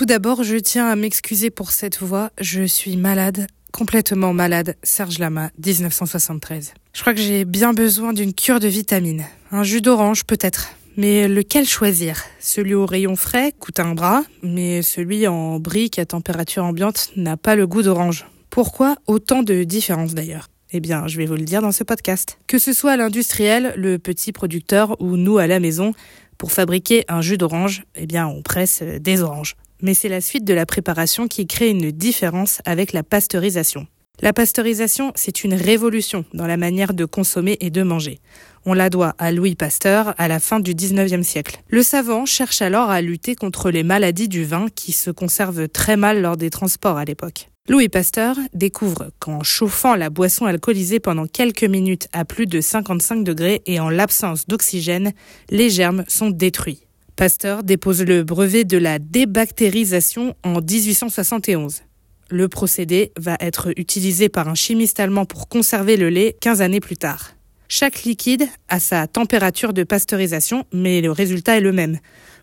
Tout d'abord, je tiens à m'excuser pour cette voix. Je suis malade, complètement malade. Serge Lama, 1973. Je crois que j'ai bien besoin d'une cure de vitamines. Un jus d'orange, peut-être. Mais lequel choisir? Celui au rayon frais coûte un bras, mais celui en brique à température ambiante n'a pas le goût d'orange. Pourquoi autant de différences d'ailleurs? Eh bien, je vais vous le dire dans ce podcast. Que ce soit l'industriel, le petit producteur ou nous à la maison, pour fabriquer un jus d'orange, eh bien, on presse des oranges. Mais c'est la suite de la préparation qui crée une différence avec la pasteurisation. La pasteurisation, c'est une révolution dans la manière de consommer et de manger. On la doit à Louis Pasteur à la fin du 19e siècle. Le savant cherche alors à lutter contre les maladies du vin qui se conservent très mal lors des transports à l'époque. Louis Pasteur découvre qu'en chauffant la boisson alcoolisée pendant quelques minutes à plus de 55 degrés et en l'absence d'oxygène, les germes sont détruits. Pasteur dépose le brevet de la débactérisation en 1871. Le procédé va être utilisé par un chimiste allemand pour conserver le lait 15 années plus tard. Chaque liquide a sa température de pasteurisation, mais le résultat est le même.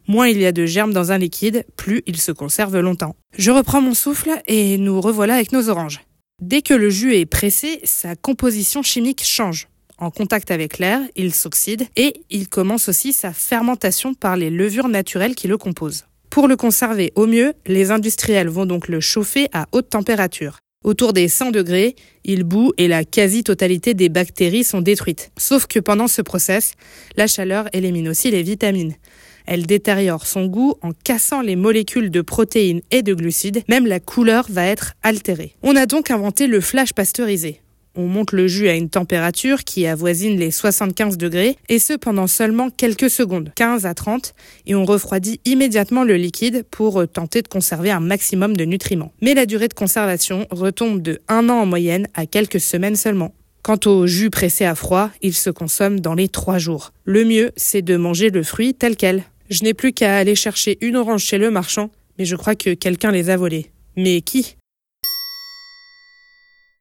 Moins il y a de germes dans un liquide, plus il se conserve longtemps. Je reprends mon souffle et nous revoilà avec nos oranges. Dès que le jus est pressé, sa composition chimique change. En contact avec l'air, il s'oxyde et il commence aussi sa fermentation par les levures naturelles qui le composent. Pour le conserver au mieux, les industriels vont donc le chauffer à haute température. Autour des 100 degrés, il bout et la quasi-totalité des bactéries sont détruites. Sauf que pendant ce process, la chaleur élimine aussi les vitamines. Elle détériore son goût en cassant les molécules de protéines et de glucides. Même la couleur va être altérée. On a donc inventé le flash pasteurisé. On monte le jus à une température qui avoisine les 75 degrés, et ce pendant seulement quelques secondes, 15 à 30, et on refroidit immédiatement le liquide pour tenter de conserver un maximum de nutriments. Mais la durée de conservation retombe de 1 an en moyenne à quelques semaines seulement. Quant au jus pressé à froid, il se consomme dans les 3 jours. Le mieux, c'est de manger le fruit tel quel. Je n'ai plus qu'à aller chercher une orange chez le marchand, mais je crois que quelqu'un les a volées. Mais qui?